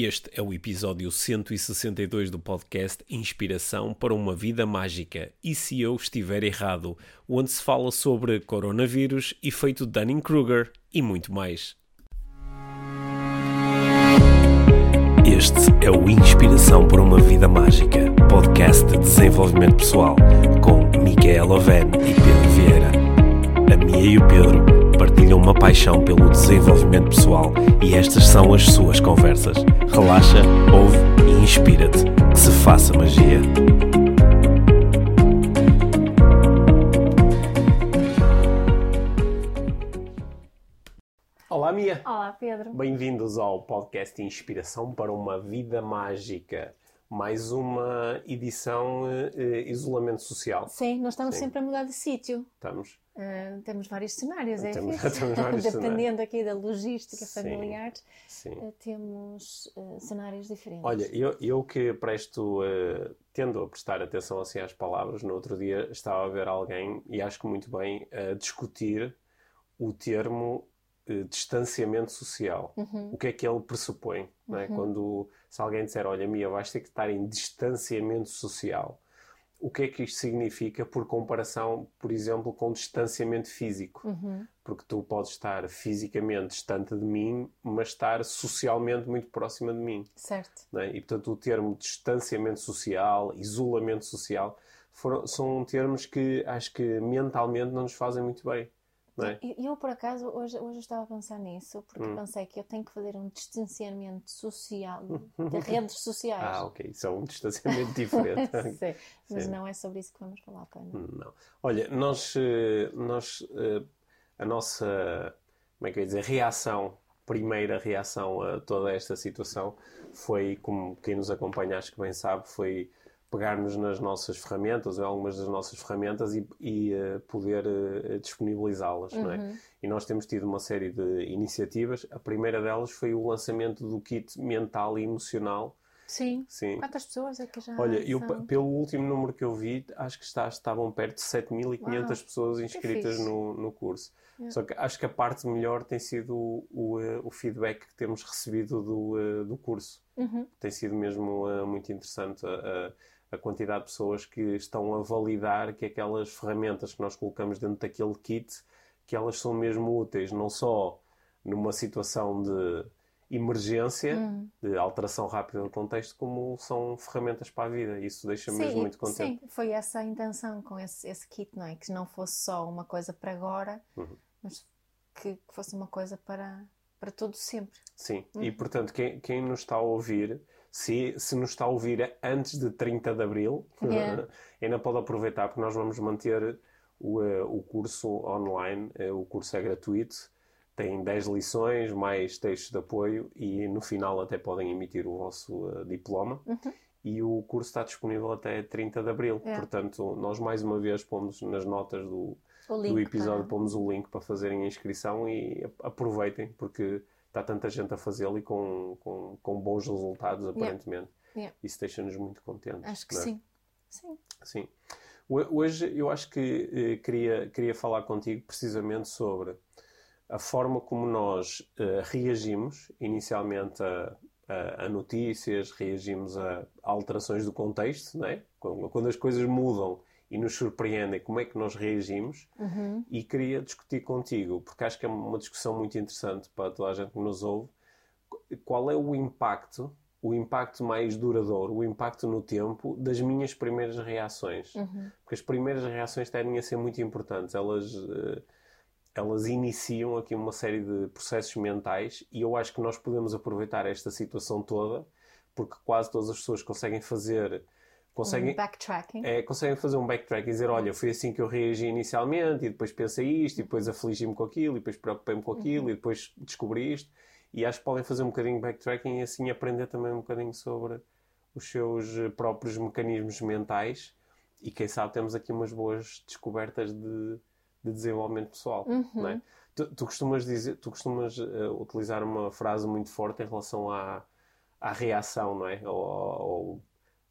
Este é o episódio 162 do podcast Inspiração para uma Vida Mágica. E se eu estiver errado, onde se fala sobre coronavírus, efeito Dunning-Kruger e muito mais. Este é o Inspiração para uma Vida Mágica, podcast de desenvolvimento pessoal, com Micaela Oven e Pedro Vieira. A Mia e o Pedro partilham uma paixão pelo desenvolvimento pessoal e estas são as suas conversas. Relaxa, ouve e inspira-te. Que se faça magia. Olá, Mia. Olá, Pedro. Bem-vindos ao podcast Inspiração para uma Vida Mágica. Mais uma edição uh, isolamento social. Sim, nós estamos Sim. sempre a mudar de sítio. Estamos. Uh, temos vários cenários, é temos, temos vários Dependendo aqui da logística sim, familiar, sim. Uh, temos uh, cenários diferentes. Olha, eu, eu que presto, tendo a prestar atenção assim às palavras, no outro dia estava a ver alguém, e acho que muito bem, a discutir o termo distanciamento social. Uhum. O que é que ele pressupõe? Uhum. É? Quando, se alguém disser, olha, Mia, vais ter que estar em distanciamento social o que é que isto significa por comparação, por exemplo, com distanciamento físico. Uhum. Porque tu podes estar fisicamente distante de mim, mas estar socialmente muito próxima de mim. Certo. É? E, portanto, o termo distanciamento social, isolamento social, foram, são termos que acho que mentalmente não nos fazem muito bem. É? Eu, por acaso, hoje, hoje estava a pensar nisso, porque hum. pensei que eu tenho que fazer um distanciamento social de redes sociais. Ah, ok. Isso é um distanciamento diferente. Sim, mas Sim. não é sobre isso que vamos falar, Pano. Não. Olha, nós, eh, nós eh, a nossa, como é que eu ia dizer, reação, primeira reação a toda esta situação foi, como quem nos acompanha acho que bem sabe, foi pegarmos nas nossas ferramentas, ou algumas das nossas ferramentas e, e uh, poder uh, disponibilizá-las, uhum. não é? Uhum. E nós temos tido uma série de iniciativas. A primeira delas foi o lançamento do kit mental e emocional. Sim. Sim. Quantas pessoas é que já Olha, eu, pelo último número que eu vi, acho que está, estavam perto de 7.500 pessoas inscritas no, no curso. Yeah. Só que acho que a parte melhor tem sido o, o, eh, o feedback que temos recebido do, do curso. Uhum. Tem sido mesmo uh, muito interessante. A quantidade de pessoas que estão a validar que aquelas ferramentas que nós colocamos dentro daquele kit, que elas são mesmo úteis, não só numa situação de emergência, hum. de alteração rápida do contexto, como são ferramentas para a vida. Isso deixa-me mesmo muito contente. Sim, foi essa a intenção com esse, esse kit, não é? Que não fosse só uma coisa para agora, uhum. mas que fosse uma coisa para, para todo sempre. Sim, uhum. e portanto, quem, quem nos está a ouvir se, se nos está a ouvir antes de 30 de Abril, yeah. ainda pode aproveitar, porque nós vamos manter o, uh, o curso online, uh, o curso é gratuito, tem 10 lições, mais textos de apoio e no final até podem emitir o vosso uh, diploma. Uhum. E o curso está disponível até 30 de Abril. Yeah. Portanto, nós mais uma vez pomos nas notas do, do episódio, para... pomos o link para fazerem a inscrição e aproveitem, porque está tanta gente a fazê-lo e com, com, com, bons resultados, aparentemente. Yeah. Yeah. Isso deixa-nos muito contentes. Acho que é? sim. sim. Sim. Hoje eu acho que eh, queria, queria falar contigo precisamente sobre a forma como nós eh, reagimos inicialmente a, a, a, notícias, reagimos a alterações do contexto, né? quando, quando as coisas mudam e nos surpreendem como é que nós reagimos uhum. e queria discutir contigo, porque acho que é uma discussão muito interessante para toda a gente que nos ouve, qual é o impacto, o impacto mais duradouro, o impacto no tempo das minhas primeiras reações. Uhum. Porque as primeiras reações tendem a ser muito importantes, elas... Uh, elas iniciam aqui uma série de processos mentais e eu acho que nós podemos aproveitar esta situação toda porque quase todas as pessoas conseguem fazer conseguem, um backtracking. É, conseguem fazer um backtrack e dizer, olha, foi assim que eu reagi inicialmente e depois pensei isto e depois afligi-me com aquilo e depois preocupei-me com aquilo uhum. e depois descobri isto e acho que podem fazer um bocadinho de backtracking e assim aprender também um bocadinho sobre os seus próprios mecanismos mentais e quem sabe temos aqui umas boas descobertas de, de desenvolvimento pessoal, uhum. não é? Tu, tu, costumas dizer, tu costumas uh, utilizar uma frase muito forte em relação à, à reação, não é? Ou, ou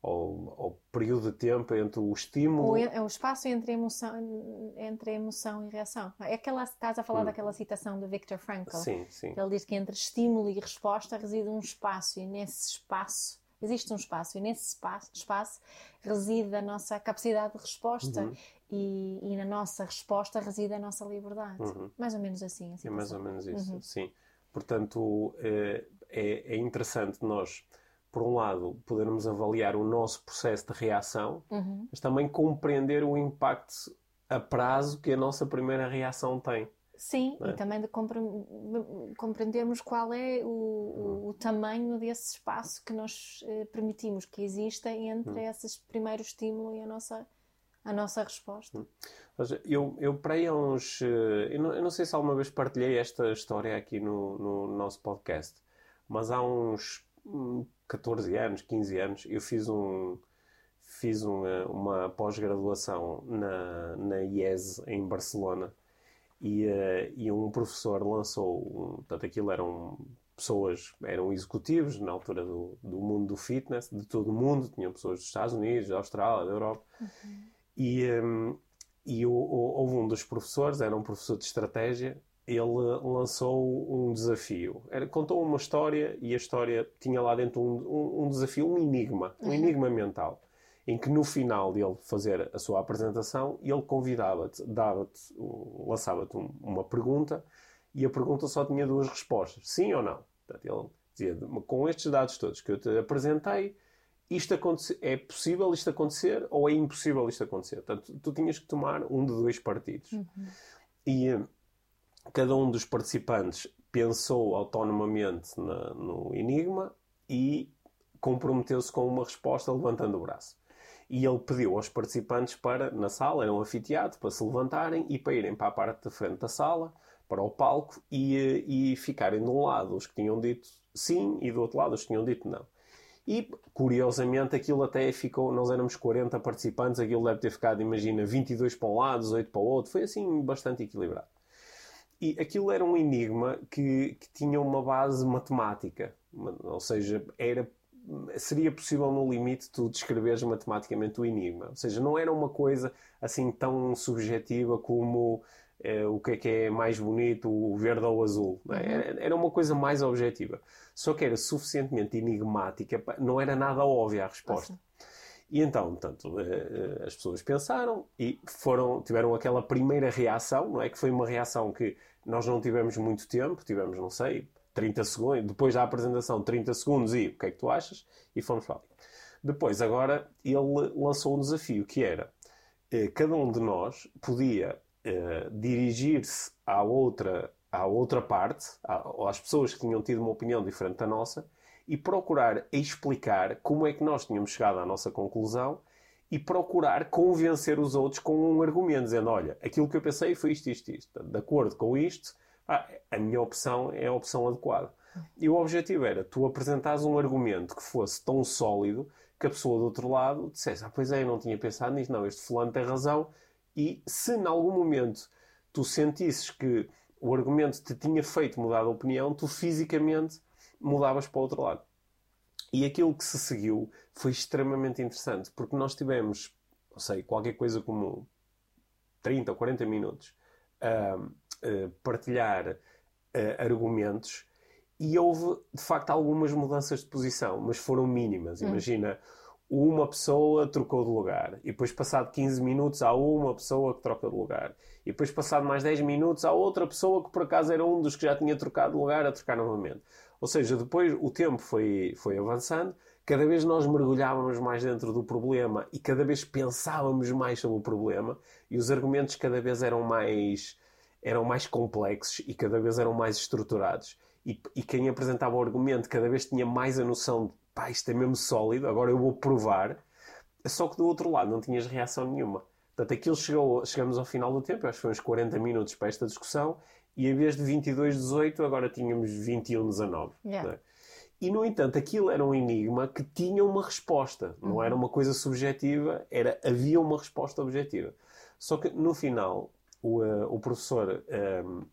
ao, ao, período de tempo entre o estímulo. O, é o espaço entre emoção, entre emoção e reação. É aquela, estás a falar hum. daquela citação do Viktor Frankl. Sim, sim. Ele diz que entre estímulo e resposta reside um espaço, e nesse espaço existe um espaço, e nesse espaço, espaço reside a nossa capacidade de resposta. Uhum. E, e, na nossa resposta reside a nossa liberdade. Uhum. Mais ou menos assim. É mais ou menos isso, uhum. sim. Portanto, é, é, é interessante nós por um lado, podermos avaliar o nosso processo de reação, uhum. mas também compreender o impacto a prazo que a nossa primeira reação tem. Sim, é? e também de compre compreendermos qual é o, uhum. o, tamanho desse espaço que nós eh, permitimos que exista entre uhum. esse primeiro estímulo e a nossa, a nossa resposta. Uhum. Eu, eu para aí há uns. Eh, eu não, eu não, sei se alguma vez partilhei esta história aqui no, no nosso podcast, mas há uns 14 anos, 15 anos, eu fiz um fiz uma, uma pós-graduação na, na IES em Barcelona e, uh, e um professor lançou, um, portanto aquilo eram pessoas, eram executivos na altura do, do mundo do fitness, de todo o mundo, tinham pessoas dos Estados Unidos, da Austrália, da Europa uhum. e, um, e o, o, houve um dos professores, era um professor de estratégia ele lançou um desafio. Era, contou uma história e a história tinha lá dentro um, um, um desafio, um enigma, um uhum. enigma mental, em que no final dele fazer a sua apresentação, ele convidava-te, dava-te, lançava-te uma pergunta e a pergunta só tinha duas respostas, sim ou não. Portanto, ele dizia, com estes dados todos que eu te apresentei, isto é possível isto acontecer ou é impossível isto acontecer? Portanto, tu tinhas que tomar um de dois partidos. Uhum. E cada um dos participantes pensou autonomamente na, no enigma e comprometeu-se com uma resposta levantando o braço. E ele pediu aos participantes para, na sala, era um anfiteatro, para se levantarem e para irem para a parte da frente da sala, para o palco, e, e ficarem de um lado os que tinham dito sim e do outro lado os que tinham dito não. E, curiosamente, aquilo até ficou, nós éramos 40 participantes, aquilo deve ter ficado, imagina, 22 para um lado, 18 para o outro, foi assim bastante equilibrado. E aquilo era um enigma que, que tinha uma base matemática, ou seja, era seria possível no limite tu descreveres matematicamente o enigma. Ou seja, não era uma coisa assim tão subjetiva como eh, o que é que é mais bonito, o verde ou o azul. É? Uhum. Era, era, uma coisa mais objetiva. Só que era suficientemente enigmática, não era nada óbvia a resposta. Nossa. E então, portanto, eh, eh, as pessoas pensaram e foram, tiveram aquela primeira reação, não é? Que foi uma reação que nós não tivemos muito tempo, tivemos, não sei, 30 segundos, depois da apresentação, 30 segundos e o que é que tu achas? E fomos para. Depois, agora, ele lançou um desafio que era eh, cada um de nós podia dirigir-se à outra, à outra parte, às pessoas que tinham tido uma opinião diferente da nossa, e procurar explicar como é que nós tínhamos chegado à nossa conclusão e procurar convencer os outros com um argumento, dizendo: olha, aquilo que eu pensei foi isto, isto, isto. De acordo com isto, ah, a minha opção é a opção adequada. E o objetivo era tu apresentares um argumento que fosse tão sólido que a pessoa do outro lado dissesse: Ah, pois é, eu não tinha pensado nisto, não, este fulano tem razão. E se em algum momento tu sentisses que o argumento te tinha feito mudar de opinião, tu fisicamente mudavas para o outro lado. E aquilo que se seguiu foi extremamente interessante, porque nós tivemos, não sei, qualquer coisa como 30 ou 40 minutos a, a partilhar a, argumentos e houve, de facto, algumas mudanças de posição, mas foram mínimas. Hum. Imagina, uma pessoa trocou de lugar, e depois, passado 15 minutos, há uma pessoa que troca de lugar, e depois, passado mais 10 minutos, há outra pessoa que por acaso era um dos que já tinha trocado de lugar a trocar novamente. Ou seja, depois o tempo foi, foi avançando, cada vez nós mergulhávamos mais dentro do problema e cada vez pensávamos mais sobre o problema e os argumentos cada vez eram mais, eram mais complexos e cada vez eram mais estruturados. E, e quem apresentava o argumento cada vez tinha mais a noção de pá, isto é mesmo sólido, agora eu vou provar. Só que do outro lado não tinhas reação nenhuma. Portanto, aquilo chegou, chegamos ao final do tempo, acho que foi uns 40 minutos para esta discussão, e em vez de 22, 18, agora tínhamos 21, 19. Yeah. É? E, no entanto, aquilo era um enigma que tinha uma resposta. Não uhum. era uma coisa subjetiva, era, havia uma resposta objetiva. Só que, no final, o, uh, o professor uh,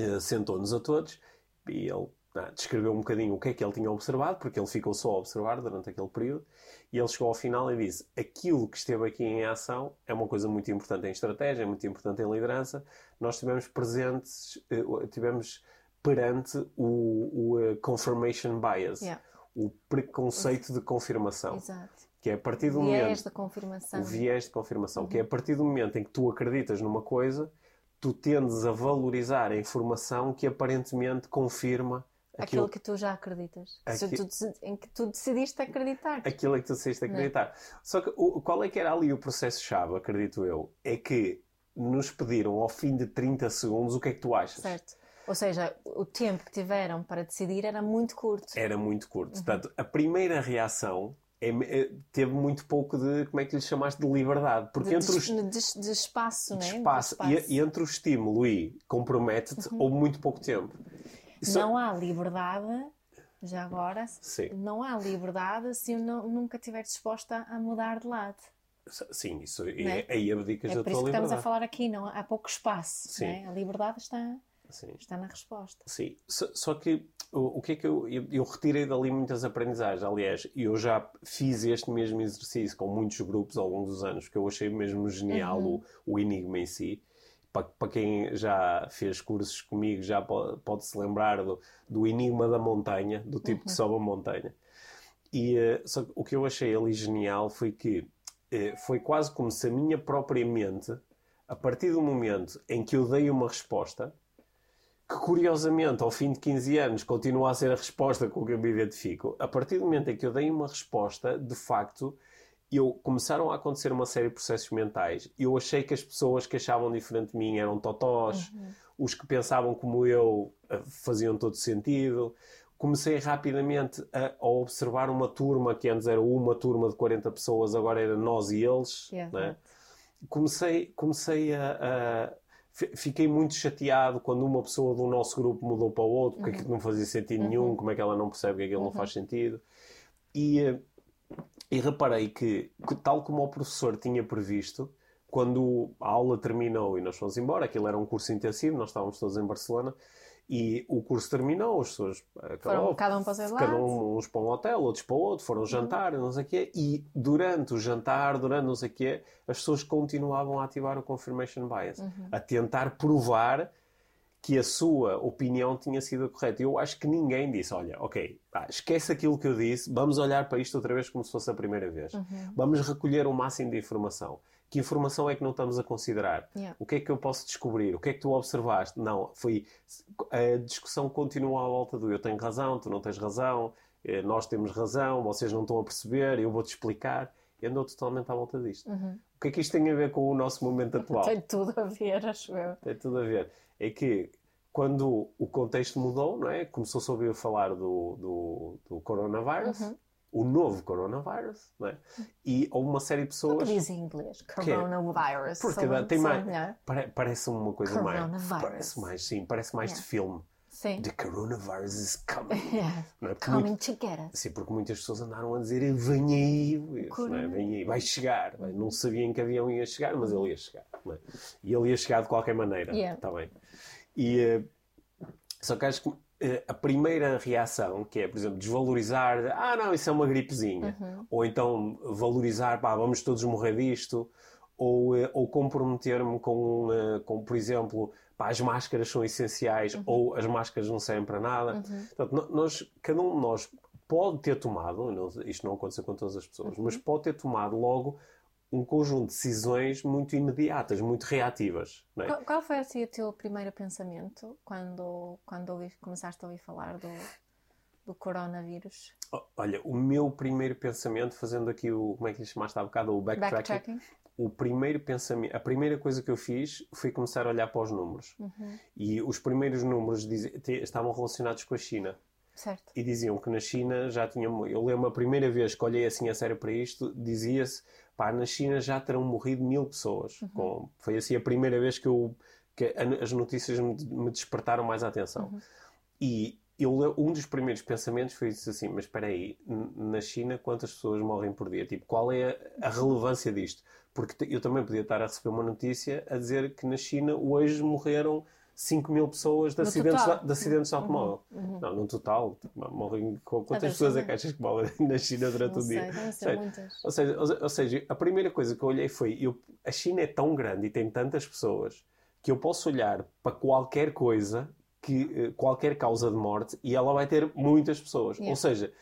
uh, sentou-nos a todos e ele ah, descreveu um bocadinho o que é que ele tinha observado, porque ele ficou só a observar durante aquele período, e ele chegou ao final e disse: aquilo que esteve aqui em ação é uma coisa muito importante em estratégia, é muito importante em liderança. Nós tivemos presentes, eh, tivemos perante o, o uh, confirmation bias, Yeah. o preconceito de confirmação. Exato. Que é a partir do Viés momento da confirmação. o viés de confirmação, Uhum. que é a partir do momento em que tu acreditas numa coisa, tu tendes a valorizar a informação que aparentemente confirma Aquilo aquilo, que tu já acreditas. Aqui- tu em que tu decidiste acreditar. aquilo em que tu decidiste é? acreditar. Só que o, qual é que era ali o processo-chave, acredito eu? É que nos pediram ao fim de 30 segundos o que é que tu achas. Certo. Ou seja, o tempo que tiveram para decidir era muito curto. Era muito curto. Uhum. Portanto, a primeira reação é- é- teve muito pouco de, como é que lhe chamaste, de liberdade. Porque De, entre os, de, de- de espaço, de né? De espaço, espaço. E, e entre o estímulo e compromete-te, houve muito pouco tempo. Isso- Não há liberdade, já agora, Sim. não há liberdade se eu não- nunca estiver disposta a mudar de lado. Sim, isso é, é? aí abdicas É da por tua isso que estamos liberdade. a falar aqui, não há pouco espaço. Sim. né? A liberdade está, Sim, está na resposta. sim. Só, só que o, o que é que eu, eu, eu retirei dali muitas aprendizagens. Aliás, eu já fiz este mesmo exercício com muitos grupos ao longo dos anos, que eu achei mesmo genial Uhum. o, o enigma em si. Para, quem já fez cursos comigo, já pode, se lembrar do, do enigma da montanha, do tipo Uhum. que sobe a montanha. E eh, só que o que eu achei ali genial foi que eh, foi quase como se a minha própria mente, a partir do momento em que eu dei uma resposta, que curiosamente ao fim de 15 anos continua a ser a resposta com que eu me identifico, a partir do momento em que eu dei uma resposta, de facto, eu começaram a acontecer uma série de processos mentais. Eu achei que as pessoas que achavam diferente de mim eram totós, os que pensavam como eu eh, faziam todo sentido. Comecei rapidamente a, a observar uma turma que antes era uma turma de 40 pessoas, agora era nós e eles. Yeah, né? comecei, comecei a, a- fi- Fiquei muito chateado quando uma pessoa do nosso grupo mudou para o outro, porque aquilo não fazia sentido nenhum, como é que ela não percebe que aquilo não faz sentido. E, eh, e reparei que, tal como o professor tinha previsto, quando a aula terminou e nós fomos embora, aquilo era um curso intensivo, nós estávamos todos em Barcelona, e o curso terminou, as pessoas Foram acabou, cada um para o seu cada lado. um, uns para um hotel, outros para o outro, foram jantar, não sei o quê, e durante o jantar, durante não sei o quê, as pessoas continuavam a ativar o confirmation bias, Uhum. a tentar provar que a sua opinião tinha sido a correta. Eu acho que ninguém disse, olha, ok, pá, esquece aquilo que eu disse, vamos olhar para isto outra vez como se fosse a primeira vez. Uhum. Vamos recolher o máximo de informação. Que informação é que não estamos a considerar? Yeah. O que é que eu posso descobrir? O que é que tu observaste? Não, foi. A discussão continua à volta do eu tenho razão, tu não tens razão, eh, nós temos razão, vocês não estão a perceber, eu vou-te explicar. E andou totalmente à volta disto. Uhum. O que é que isto tem a ver com o nosso momento atual? Tem tudo a ver, acho eu. Tem tudo a ver. É que quando o contexto mudou, não é? Começou-se a ouvir falar do, do, do coronavírus, Uhum. o novo coronavírus, não é? E houve uma série de pessoas. diz em inglês? É? Coronavirus. Porque tem mais. melhor. pare- parece uma coisa mais. Coronavirus. Parece mais, sim, parece mais de Yeah. filme. Sim. The coronavirus is coming. Yeah. Não é? Coming muito- to get us. Sim, porque muitas pessoas andaram a dizer vem aí, não é? Vem aí, vai chegar. Bem, Não sabiam que avião ia chegar, mas ele ia chegar. não é? E ele ia chegar de qualquer maneira. Yeah. Tá bem. E, eh, só que acho que eh, a primeira reação, que é, por exemplo, desvalorizar, ah, não, isso é uma gripezinha. Uhum. Ou então valorizar, pá, vamos todos morrer disto. Ou, eh, ou comprometer-me com, com, por exemplo, pá, as máscaras são essenciais Uhum. ou as máscaras não servem para nada. Portanto, no- nós, cada um de nós pode ter tomado, não- isto não aconteceu com todas as pessoas, mas pode ter tomado logo um conjunto de decisões muito imediatas, muito reativas. é? Qual, qual foi assim, o teu primeiro pensamento quando, quando começaste a ouvir falar do, do coronavírus? Olha, o meu primeiro pensamento, fazendo aqui o, como é que lhe chamaste há bocado, o backtracking, Backtracking? O primeiro pensamento, a primeira coisa que eu fiz foi começar a olhar para os números. Uhum. E os primeiros números dizi- te- estavam relacionados com a China. Certo. e diziam que na China já tinha. Eu lembro a primeira vez que olhei assim a sério para isto, dizia-se, pá, na China já terão morrido mil pessoas. Com- foi assim a primeira vez que, eu, que a- as notícias me, me despertaram mais a atenção. E eu, um dos primeiros pensamentos foi isso assim, mas espera aí, na China quantas pessoas morrem por dia? Tipo, qual é a, a relevância disto? Porque eu também podia estar a receber uma notícia a dizer que na China hoje morreram 5 mil pessoas de No acidentes, total. de, de acidentes de Uhum, automóvel. uhum. Não, no total, morrem com quantas pessoas é que achas que morrem na China durante Não o sei, dia? ser Sei. muitas. Ou seja, ou seja, a primeira coisa que eu olhei foi: eu, a China é tão grande e tem tantas pessoas que eu posso olhar para qualquer coisa, que, eh, qualquer causa de morte, e ela vai ter muitas pessoas. Yeah. Ou seja,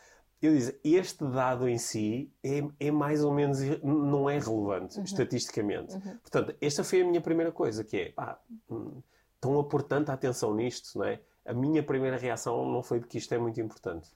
eu disse, este dado em si é, é mais ou menos, não é relevante Uhum. estatisticamente. Portanto, esta foi a minha primeira coisa, que é, pá, hum, estão a pôr tanta atenção nisto, não é? A minha primeira reação não foi de que isto é muito importante.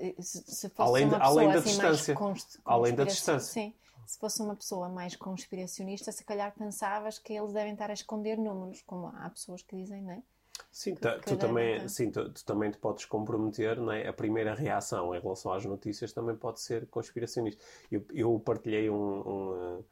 E Se, se fosse Além uma de- além pessoa da assim distância. const- Além da distância. Sim. Se fosse uma pessoa mais conspiracionista, se calhar pensavas que eles devem estar a esconder números, como há pessoas que dizem, não é? Sim, tu, devem também, ter. sim tu, tu também te podes comprometer, não é? A primeira reação em relação às notícias também pode ser conspiracionista. Eu, eu partilhei um, um,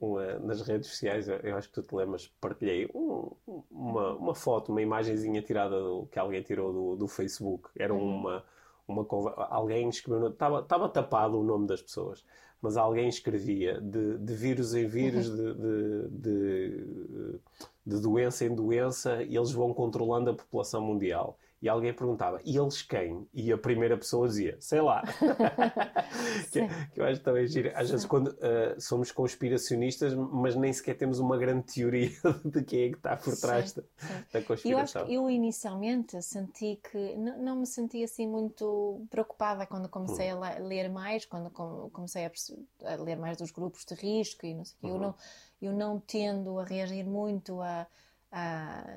um, uh, nas redes sociais, eu, acho que tu te lembras, partilhei um- uma, uma foto, uma imagenzinha tirada do, que alguém tirou do, do Facebook. Era Uhum. uma, uma alguém escreveu, estava, estava tapado o nome das pessoas, mas alguém escrevia de, de vírus em vírus, Uhum. de, de, de, de doença em doença, e eles vão controlando a população mundial. E alguém perguntava, e eles quem? E a primeira pessoa dizia, sei lá. que, Sim. que eu acho também giro. Às vezes, quando ah, somos conspiracionistas, mas nem sequer temos uma grande teoria de quem é que está por trás Sim, da, sim. da E eu acho conspiração. que eu inicialmente senti que não me senti assim muito preocupada quando comecei a le- ler mais, quando com- comecei a, a ler mais dos grupos de risco e não sei o quê. Eu Uhum. não eu não tendo a reagir muito a,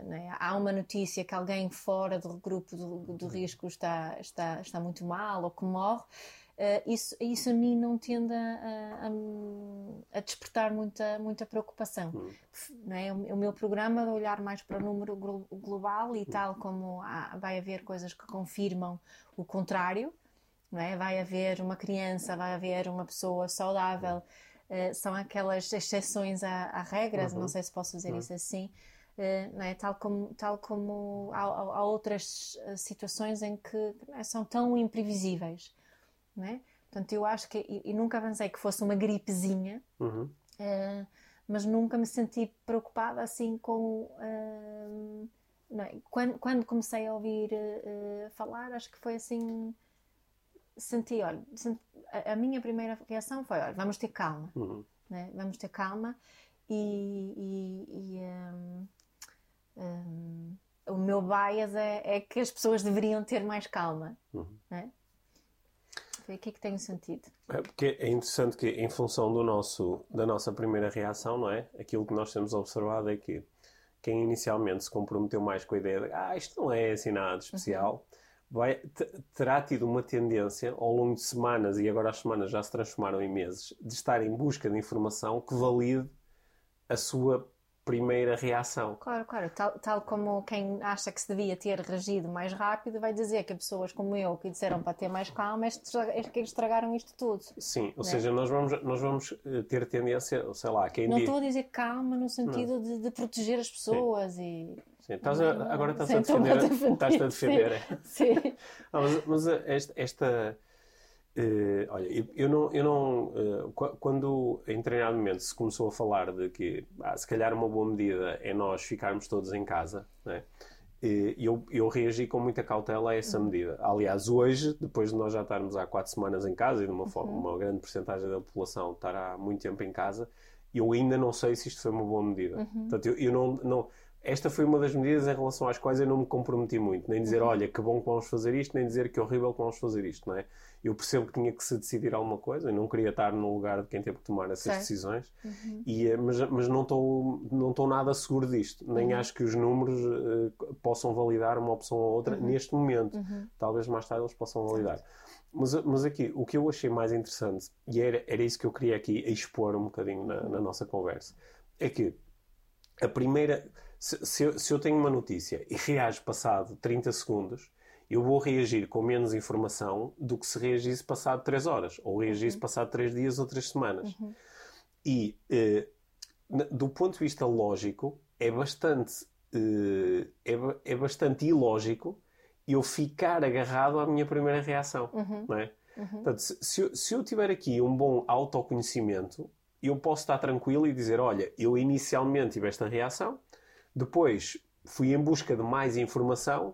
né, há uma notícia que alguém fora do grupo do, do risco está está está muito mal ou que morre. eh, isso, isso a mim não tende a, a, a despertar muita, muita preocupação Hum. não é? o, o meu programa de olhar mais para o número glo- global e tal como há- vai haver coisas que confirmam o contrário, não é? Vai haver uma criança, vai haver uma pessoa saudável, eh, são aquelas exceções à, à regra, Uhum. não sei se posso dizer Uhum. isso assim, não é? Tal como, tal como há, há- outras eh, situações em que é? são tão imprevisíveis, não é? Portanto, eu acho que, e, e nunca pensei que fosse uma gripezinha, Uhum. Uh, mas nunca me senti preocupada assim com. uh, é? quando, quando comecei a ouvir uh, falar, acho que foi assim. Senti, olha, senti- a, a minha primeira reação foi: olha, vamos ter calma, Uhum. né? vamos ter calma e. e- e, um, um, o meu bias é, é que as pessoas deveriam ter mais calma. Uhum. Né? Foi aqui que tenho sentido. É porque é interessante que, em função do nosso, da nossa primeira reação, não é? Aquilo que nós temos observado é que quem inicialmente se comprometeu mais com a ideia de ah, isto não é assim nada especial, vai, te- terá tido uma tendência ao longo de semanas, e agora as semanas já se transformaram em meses, de estar em busca de informação que valide a sua primeira reação. Claro, claro. Tal, tal como quem acha que se devia ter reagido mais rápido vai dizer que pessoas como eu que disseram para ter mais calma é é que estragaram isto tudo. Sim, ou Né? seja, nós vamos, nós vamos eh, ter tendência, sei lá, quem Não diz. estou a dizer calma no sentido de, de proteger as pessoas e. Sim, estás a- agora estás sim, a defender. Estás-te a defender. é. Sim. Ah, mas mas, esta. esta, eh, olha, eu, eu não. Eu não qu- quando em treinamento se começou a falar de que ah, se calhar uma boa medida é nós ficarmos todos em casa, né? Eh, eu, eu reagi com muita cautela a essa medida. Aliás, hoje, depois de nós já estarmos há quatro semanas em casa e de uma, forma, uma grande porcentagem da população estar há muito tempo em casa, eu ainda não sei se isto foi uma boa medida. Portanto, eu, eu não, não- esta foi uma das medidas em relação às quais eu não me comprometi muito. Nem dizer, olha, que bom que vamos fazer isto, nem dizer que horrível que vamos fazer isto, não é? Eu percebo que tinha que se decidir alguma coisa, eu não queria estar no lugar de quem teve que tomar essas Certo. decisões, e, eh, mas, mas não estou não nada seguro disto. Nem acho que os números eh, possam validar uma opção ou outra neste momento. Talvez mais tarde eles possam validar. Mas, mas aqui, o que eu achei mais interessante, e era, era isso que eu queria aqui expor um bocadinho na, na nossa conversa, é que a primeira. Se, se eu, se eu tenho uma notícia e reajo passado 30 segundos, eu vou reagir com menos informação do que se reagisse passado 3 horas, ou reagisse passado 3 dias ou 3 semanas. E eh, do ponto de vista lógico, é bastante, eh, é, é bastante ilógico eu ficar agarrado à minha primeira reação. Não é? Portanto, se, se eu, se eu tiver aqui um bom autoconhecimento, eu posso estar tranquilo e dizer: olha, eu inicialmente tive esta reação, depois fui em busca de mais informação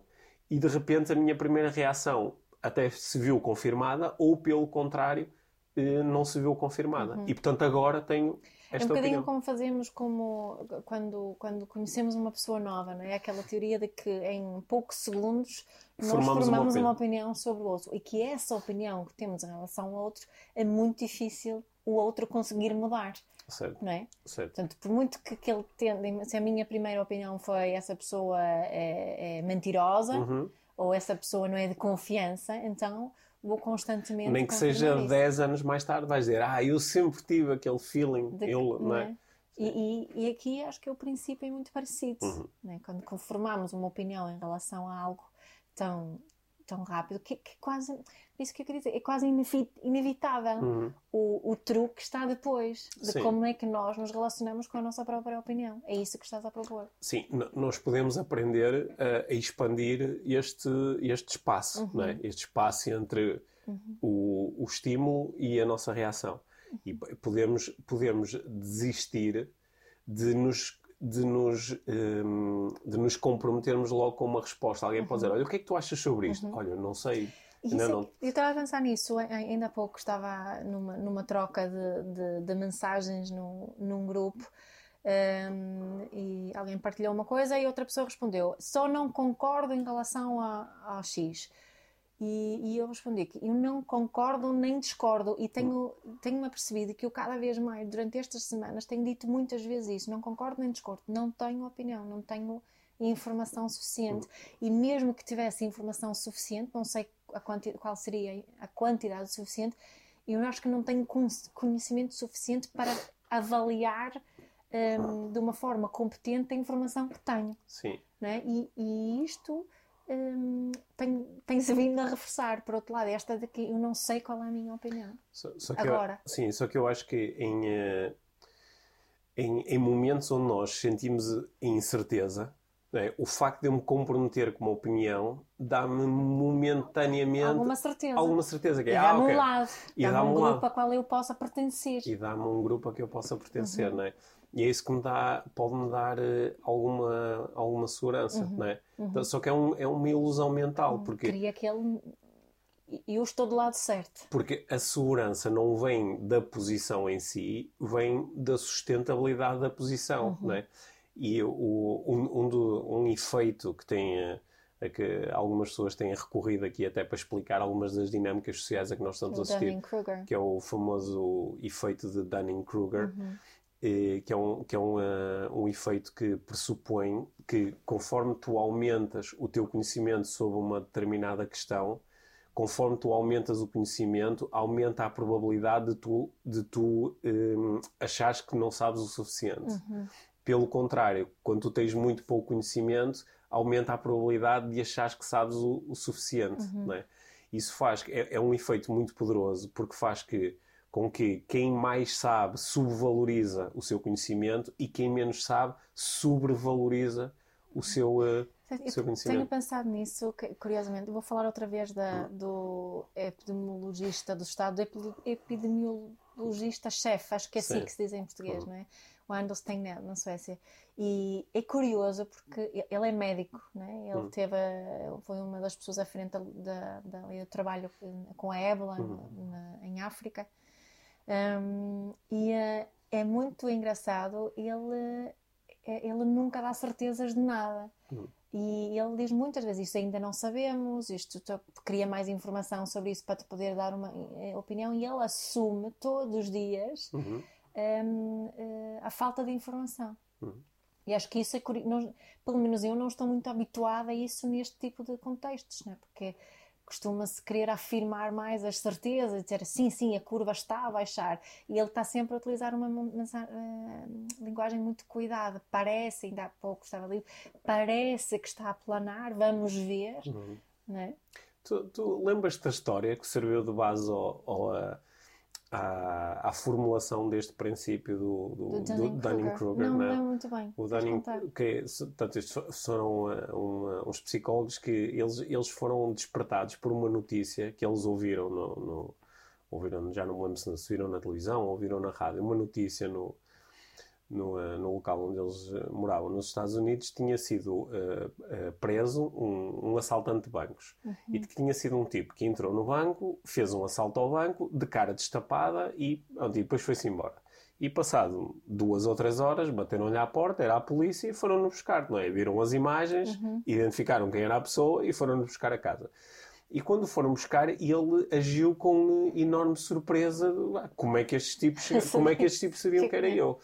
e de repente a minha primeira reação até se viu confirmada ou pelo contrário eh, não se viu confirmada. Uhum. E portanto agora tenho esta é um bocadinho opinião. como fazemos como quando, quando conhecemos uma pessoa nova, não é? Aquela teoria de que em poucos segundos nós formamos, formamos uma, opinião. uma, opinião. sobre o outro e que essa opinião que temos em relação ao outro é muito difícil o outro conseguir mudar. Certo. Não é? Certo. Portanto, por muito que, que ele tende, se a minha primeira opinião foi essa pessoa é, é mentirosa uhum. ou essa pessoa não é de confiança, então vou constantemente. Nem que seja 10 anos mais tarde, vais dizer, ah, eu sempre tive aquele feeling. De, ele, não é? E, e, e, aqui acho que é o princípio é muito parecido. Uhum. Né? Quando formamos uma opinião em relação a algo tão, tão rápido, que, que quase isso que eu queria dizer, é quase inevitável. Uhum. O, o truque está depois de Sim. como é que nós nos relacionamos com a nossa própria opinião. É isso que estás a propor. Sim, nós podemos aprender a, a, expandir este, este espaço, uhum. é? este espaço entre uhum. o, o estímulo e a nossa reação. E podemos, podemos desistir de nos de nos, um, de nos comprometermos logo com uma resposta. Alguém pode dizer: uhum. Olha, o que é que tu achas sobre isto? Uhum. Olha, não sei. Isso, não... Eu estava a pensar nisso, ainda há pouco estava numa, numa troca de, de, de mensagens no, num grupo um, e alguém partilhou uma coisa e outra pessoa respondeu: Só não concordo em relação ao X. E, e, eu respondi que eu não concordo nem discordo e tenho, tenho-me apercebido que eu cada vez mais, durante estas semanas, tenho dito muitas vezes isso, não concordo nem discordo, não tenho opinião, não tenho informação suficiente e mesmo que tivesse informação suficiente, não sei qual seria a quantidade suficiente, eu acho que não tenho conhecimento suficiente para avaliar um, de uma forma competente a informação que tenho. Sim. Né? E, e isto um, tem, vindo a reforçar. Por outro lado, esta daqui, eu não sei qual é a minha opinião. Só, só Agora. Eu, sim, só que eu acho que em, eh, em, em momentos onde nós sentimos incerteza, é? O facto de eu me comprometer com uma opinião dá-me momentaneamente alguma certeza. Alguma certeza que é, e dá-me ah, okay. um lado. E dá-me dá um um grupo lado. a qual eu possa pertencer. E dá-me um grupo a que eu possa pertencer, uhum. não é? E é isso que me dá, pode-me dar uh, alguma, alguma segurança, uhum. não é? Uhum. Então, só que é, um, é uma ilusão mental. Uhum. Porque... Queria que ele eu estou do lado certo. Porque a segurança não vem da posição em si, vem da sustentabilidade da posição, uhum. não é? E o, um, um, do, um efeito que tem a, a, que algumas pessoas têm recorrido aqui até para explicar algumas das dinâmicas sociais a que nós estamos a assistir, que é o famoso efeito de Dunning-Kruger, uhum. Que é, um, que é um, uh, um efeito que pressupõe que conforme tu aumentas o teu conhecimento sobre uma determinada questão, conforme tu aumentas o conhecimento, aumenta a probabilidade de tu, de tu um, achares que não sabes o suficiente. Uhum. Pelo contrário, quando tu tens muito pouco conhecimento, aumenta a probabilidade de achares que sabes o, o suficiente. Uhum. Não é? Isso faz é, é um efeito muito poderoso porque faz que com que quem mais sabe subvaloriza o seu conhecimento e quem menos sabe sobrevaloriza o seu, uh, o seu conhecimento. Tenho pensado nisso, curiosamente. Vou falar outra vez da, do epidemiologista do Estado, do epidemiologista-chefe, acho que é assim que se diz em português, uhum. não é? o Anders Tegnell, na Suécia. E é curioso porque ele é médico, né? ele hum. teve, foi uma das pessoas à frente da, da, eu trabalho com a ébola hum. na, em África. Um, e é, é muito engraçado, ele, é, ele nunca dá certezas de nada. Hum. E ele diz muitas vezes: Isto ainda não sabemos, isto queria mais informação sobre isso para te poder dar uma eh, opinião. E ele assume todos os dias uhum um, uh, eh, a falta de informação. Uhum. E acho que isso é não, pelo menos eu não estou muito habituada a isso neste tipo de contextos, né? porque costuma-se querer afirmar mais as certezas, dizer sim, sim, a curva está a baixar. E ele está sempre a utilizar uma, uma, uma uh, linguagem muito cuidada. Parece, ainda há pouco estava ali, parece que está a planar, vamos ver. Uhum. Né? Tu, tu lembras da história que serviu de base ao, ao uh à, à formulação deste princípio do, do, do Dunning-Kruger. Não, né? não, muito bem. O Dunning, que, portanto, estes foram uh, uns psicólogos que eles, eles foram despertados por uma notícia que eles ouviram no, no ouviram, já não me lembro se viram na televisão ou ouviram na rádio, uma notícia no, no, uh, no local onde eles uh, moravam, nos Estados Unidos, tinha sido uh, preso um, um, assaltante de bancos. Uhum. E que tinha sido um tipo que entrou no banco, fez um assalto ao banco, de cara destapada e, e depois foi-se embora. E passado duas ou três horas, bateram-lhe à porta, era a polícia e foram-no buscar, não é? Viram as imagens, uhum. identificaram quem era a pessoa e foram-no buscar a casa. E quando foram buscar, ele agiu com enorme surpresa. Como é que estes tipos, como é que estes tipos sabiam que era eu?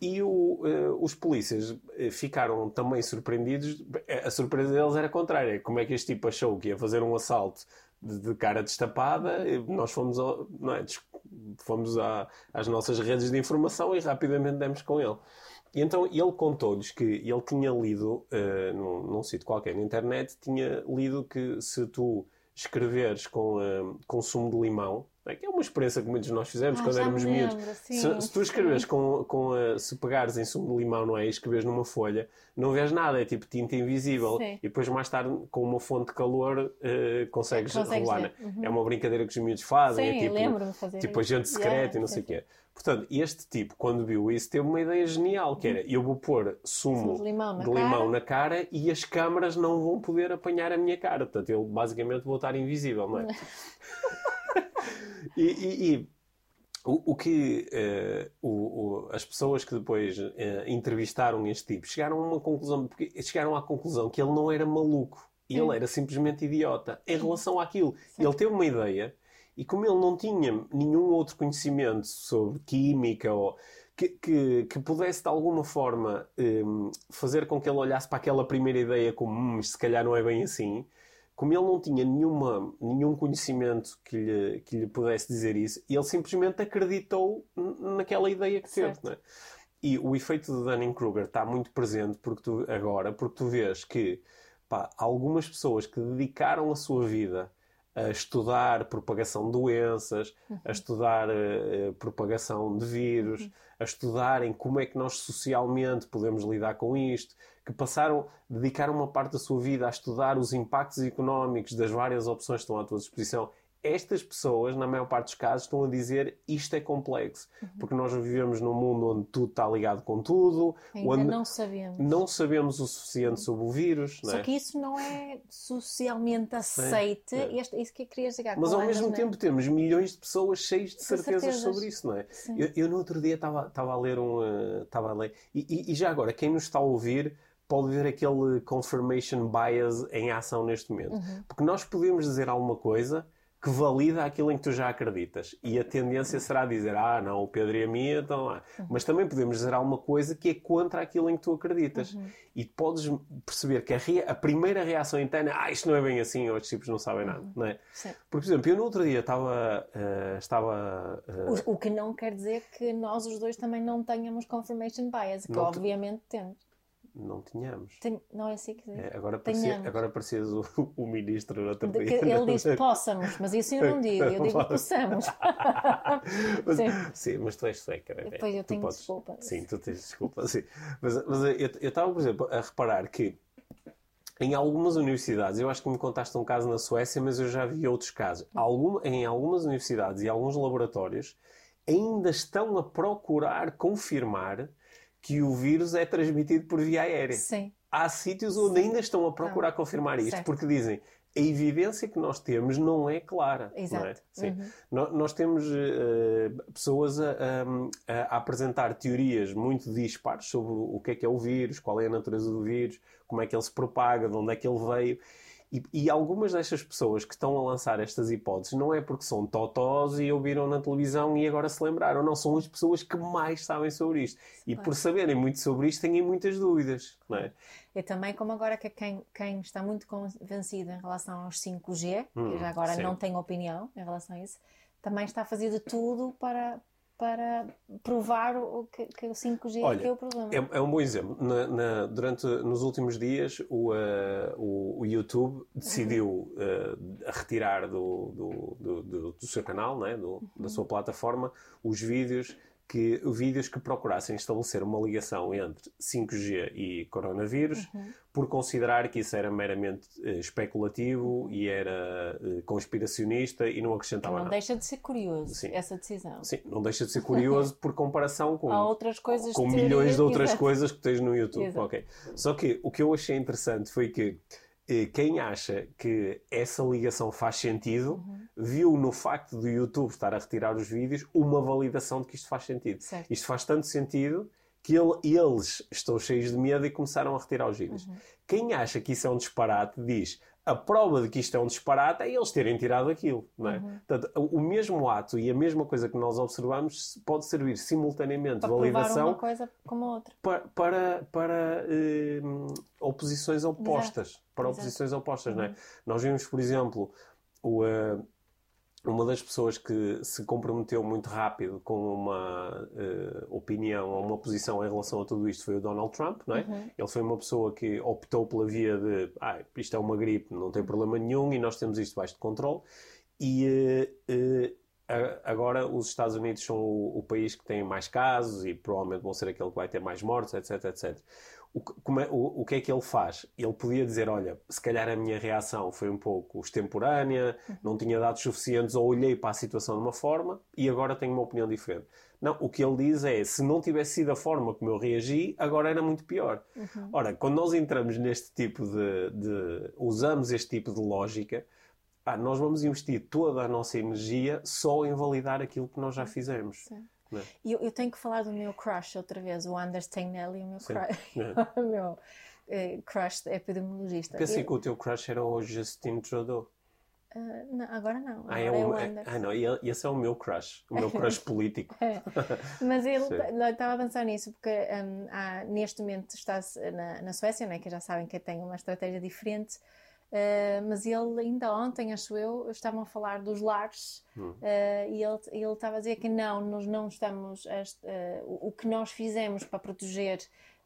E o, uh, os polícias eh, ficaram também surpreendidos. A surpresa deles era contrária. Como é que este tipo achou que ia fazer um assalto de, de cara destapada? Nós fomos, ao, não é, fomos à, às nossas redes de informação e rapidamente demos com ele. E então ele contou-lhes que ele tinha lido, uh, num, num sítio qualquer na internet, tinha lido que se tu escreveres com uh, consumo de limão? Que é uma experiência que muitos de nós fizemos ah, quando éramos miúdos. Se, se, tu escreves com, com uh, se pegares em sumo de limão, não é? E escreves numa folha, não vês nada, é tipo tinta invisível. Sim. E depois, mais tarde, com uma fonte de calor, uh, consegues, consegues rolar. Né? Uhum. É uma brincadeira que os miúdos fazem. Sim, é tipo, lembro-me de fazer Tipo agente secreto yeah, e não sei o quê. Portanto, este tipo, quando viu isso, teve uma ideia genial, que era, eu vou pôr sumo de limão na, de limão na cara e as câmaras não vão poder apanhar a minha cara. Portanto, eu basicamente vou estar invisível, não é? e, e, e o, o, que uh, o, o, as pessoas que depois uh, entrevistaram este tipo chegaram a uma conclusão, porque chegaram à conclusão que ele não era maluco, ele era simplesmente idiota em relação àquilo. Sim. Ele teve uma ideia e como ele não tinha nenhum outro conhecimento sobre química ou que, que, que pudesse de alguma forma um, fazer com que ele olhasse para aquela primeira ideia como hum, se calhar não é bem assim, como ele não tinha nenhuma, nenhum conhecimento que lhe, que lhe pudesse dizer isso, ele simplesmente acreditou naquela ideia que teve. Né? E o efeito de Dunning-Kruger está muito presente porque tu, agora, porque tu vês que pá, algumas pessoas que dedicaram a sua vida a estudar propagação de doenças, uhum. a estudar uh, propagação de vírus, uhum. a estudarem como é que nós socialmente podemos lidar com isto, que passaram, dedicaram uma parte da sua vida a estudar os impactos económicos das várias opções que estão à tua disposição estas pessoas, na maior parte dos casos, estão a dizer isto é complexo. Uhum. Porque nós vivemos num mundo onde tudo está ligado com tudo. Ainda onde não sabemos. Não sabemos o suficiente sobre o vírus. Só é? que isso não é socialmente aceite. É, é. Este, isso que eu queria chegar Mas ao mesmo tempo é? temos milhões de pessoas cheias de certezas, certezas, sobre isso, não é? Eu, eu, no outro dia estava, a ler um... Uh, estava a ler... E, e, e já agora, quem nos está a ouvir pode ver aquele confirmation bias em ação neste momento. Uhum. Porque nós podemos dizer alguma coisa que valida aquilo em que tu já acreditas. E a tendência será dizer, ah, não, o Pedro e a minha estão lá. Uhum. Mas também podemos dizer alguma coisa que é contra aquilo em que tu acreditas. Uhum. E podes perceber que a, a, primeira reação interna, ah, isto não é bem assim, ou estes tipos não sabem nada, uhum. não é? Sim. Porque, por exemplo, eu no outro dia estava... Uh, estava uh... O, o, que não quer dizer que nós os dois também não tenhamos confirmation bias, que não obviamente te... temos não tínhamos. Tem, não é assim que diz. É, agora, parecia, agora parecias o, o ministro outro dia. Ele diz possamos, mas isso eu não digo, eu digo possamos. mas, sim. sim. mas tu és sueca, não é? Depois eu tu tenho podes, desculpa. Sim, tu tens desculpa, sim. Mas, mas eu estava, por exemplo, a reparar que em algumas universidades, eu acho que me contaste um caso na Suécia, mas eu já vi outros casos. Algum, em algumas universidades e alguns laboratórios ainda estão a procurar confirmar que o vírus é transmitido por via aérea. Sim. Há sítios onde Sim. ainda estão a procurar confirmar isto, certo. porque dizem a evidência que nós temos não é clara. Exato. Não é? Sim. Uhum. Nós, nós, temos uh, pessoas a, a, a, apresentar teorias muito dispares sobre o que é que é o vírus, qual é a natureza do vírus, como é que ele se propaga, de onde é que ele veio. E, e, algumas destas pessoas que estão a lançar estas hipóteses não é porque são totós e ouviram na televisão e agora se lembraram. Não, são as pessoas que mais sabem sobre isto. E claro. por saberem muito sobre isto têm muitas dúvidas. Não é? E também, como agora que quem, quem está muito convencido em relação aos 5G, hum, que já agora sim. não tem opinião em relação a isso, também está a fazer de tudo para, para provar o que, que o 5G Olha, é o problema. É, é um bom exemplo. Na, na, durante, nos últimos dias, o, uh, o, o, YouTube decidiu uh, retirar do, do, do, do, seu canal, né? do, uhum. da sua plataforma, os vídeos que vídeos que procurassem estabelecer uma ligação entre 5G e coronavírus, Uhum. por considerar que isso era meramente eh, especulativo e era eh, conspiracionista e não acrescentava Não nada. deixa de ser curioso Sim. essa decisão. Sim, não deixa de ser curioso por comparação com, Há outras coisas com milhões de outras Exato. coisas que tens no YouTube. Exato. Ok. Só que o que eu achei interessante foi que quem acha que essa ligação faz sentido Uhum. viu no facto do YouTube estar a retirar os vídeos uma validação de que isto faz sentido. Certo. Isto faz tanto sentido que ele- eles estão cheios de medo e começaram a retirar os vídeos. Uhum. Quem acha que isso é um disparate diz a prova de que isto é um disparate é eles terem tirado aquilo. Não é? Uhum. Portanto, o mesmo ato e a mesma coisa que nós observamos pode servir simultaneamente de Para provar validação uma coisa como outra. pa- para, para, eh, oposições opostas. Para Exato. oposições opostas, não é? Uhum. Nós vimos, por exemplo, o, eh, uma das pessoas que se comprometeu muito rápido com uma eh, opinião ou uma posição em relação a tudo isto foi o Donald Trump, não é? Uhum. Ele foi uma pessoa que optou pela via de ah, isto é uma gripe, não tem problema nenhum e nós temos isto baixo de controle. E eh, a- agora os Estados Unidos são o, o país que tem mais casos e provavelmente vão ser aquele que vai ter mais mortes, etc, etc. O, que- como é- o- o que é que ele faz? Ele podia dizer, olha, se calhar a minha reação foi um pouco extemporânea, não tinha dados suficientes ou olhei para a situação de uma forma e agora tenho uma opinião diferente. Não, o que ele diz é, se não tivesse sido a forma como eu reagi, agora era muito pior. Uhum. Ora, quando nós entramos neste tipo de, de- usamos este tipo de lógica, nós vamos investir toda a nossa energia só em validar aquilo que nós já fizemos. Sim. Não é? E eu, eu tenho que falar do meu crush outra vez, o Anders Tegnelli, o meu Sim. crush, É. o meu eh, crush epidemiologista. Pensei Eu- que o teu crush era o Justin Trudeau. ah, não, agora não, agora Ah, é é, o, o é- Anders. ah, não, esse é o meu crush. O meu crush político. É. Mas ele eu estava a pensar nisso porque hum, há- neste momento está na, na Suécia, né, que já sabem que tem uma estratégia diferente, uh, mas ele ainda ontem, acho eu, estavam a falar dos lares Hum. uh, e ele, ele estava a dizer que não, nós não estamos, a uh, o o que nós fizemos para proteger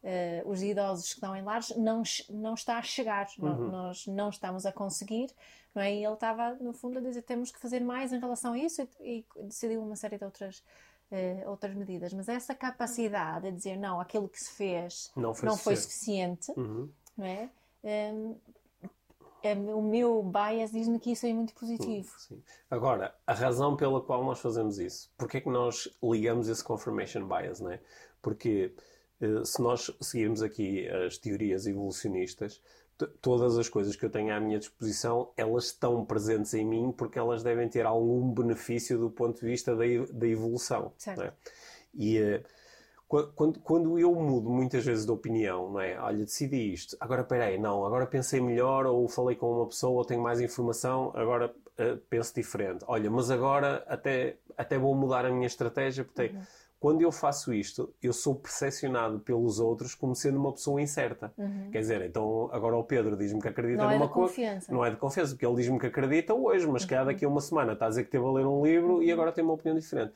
uh, os idosos que estão em lares não, não está a chegar, Não- Uhum. nós não estamos a conseguir. Não é? E ele estava, no fundo, a dizer temos que fazer mais em relação a isso e, e decidiu uma série de outras eh, outras medidas, mas essa capacidade de dizer não, aquilo que se fez Não foi não foi suficiente. suficiente, Uhum. não é? Hum, é, o meu bias diz-me que isso é muito positivo. Sim. Agora, a razão pela qual nós fazemos isso, porque é que nós ligamos esse confirmation bias, não é? Porque eh, se nós seguirmos aqui as teorias evolucionistas, todas as coisas que eu tenho à minha disposição, elas estão presentes em mim porque elas devem ter algum benefício do ponto de vista da, da evolução. Certo. não é? E eh, Quando, quando eu mudo muitas vezes de opinião, não é? Olha, decidi isto, agora peraí, não, agora pensei melhor, ou falei com uma pessoa, ou tenho mais informação, agora eh, penso diferente. Olha, mas agora até, até vou mudar a minha estratégia, porque Uhum. quando eu faço isto, eu sou percepcionado pelos outros como sendo uma pessoa incerta. Uhum. Quer dizer, então agora o Pedro diz-me que acredita Não é numa de coisa. confiança. Não é de confiança, porque ele diz-me que acredita hoje, mas que há Uhum. daqui a uma semana está a dizer que teve a ler um livro e agora tem uma opinião diferente.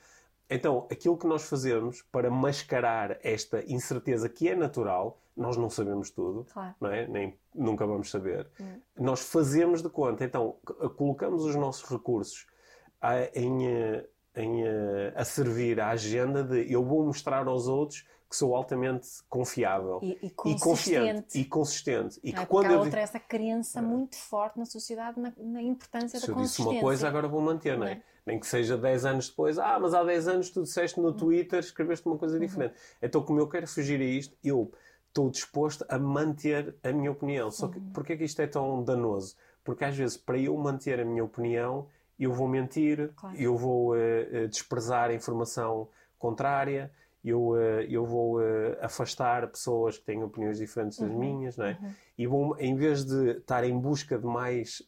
Então, aquilo que nós fazemos para mascarar esta incerteza que é natural, nós não sabemos tudo, Claro. não é? Nem nunca vamos saber. Hum. Nós fazemos de conta, então c- colocamos os nossos recursos ah, em, eh, em, eh, a servir à agenda de eu vou mostrar aos outros que sou altamente confiável E, e e consistente. e consistente e é? que quando há eu outra essa crença muito forte na sociedade na, na importância se da eu disse consistência. uma coisa, agora vou manter, não é? Não é? Nem que seja 10 anos depois. Ah, mas há 10 anos tu disseste no Twitter, escreveste uma coisa diferente. Então, como eu quero fugir a isto, eu estou disposto a manter a minha opinião. Só que, porquê é que isto é tão danoso? Porque às vezes, para eu manter a minha opinião, eu vou mentir, Claro. eu vou eh, desprezar a informação contrária, eu, eh, eu vou eh, afastar pessoas que têm opiniões diferentes das Uhum. minhas, não é? Uhum. E vou, em vez de estar em busca de mais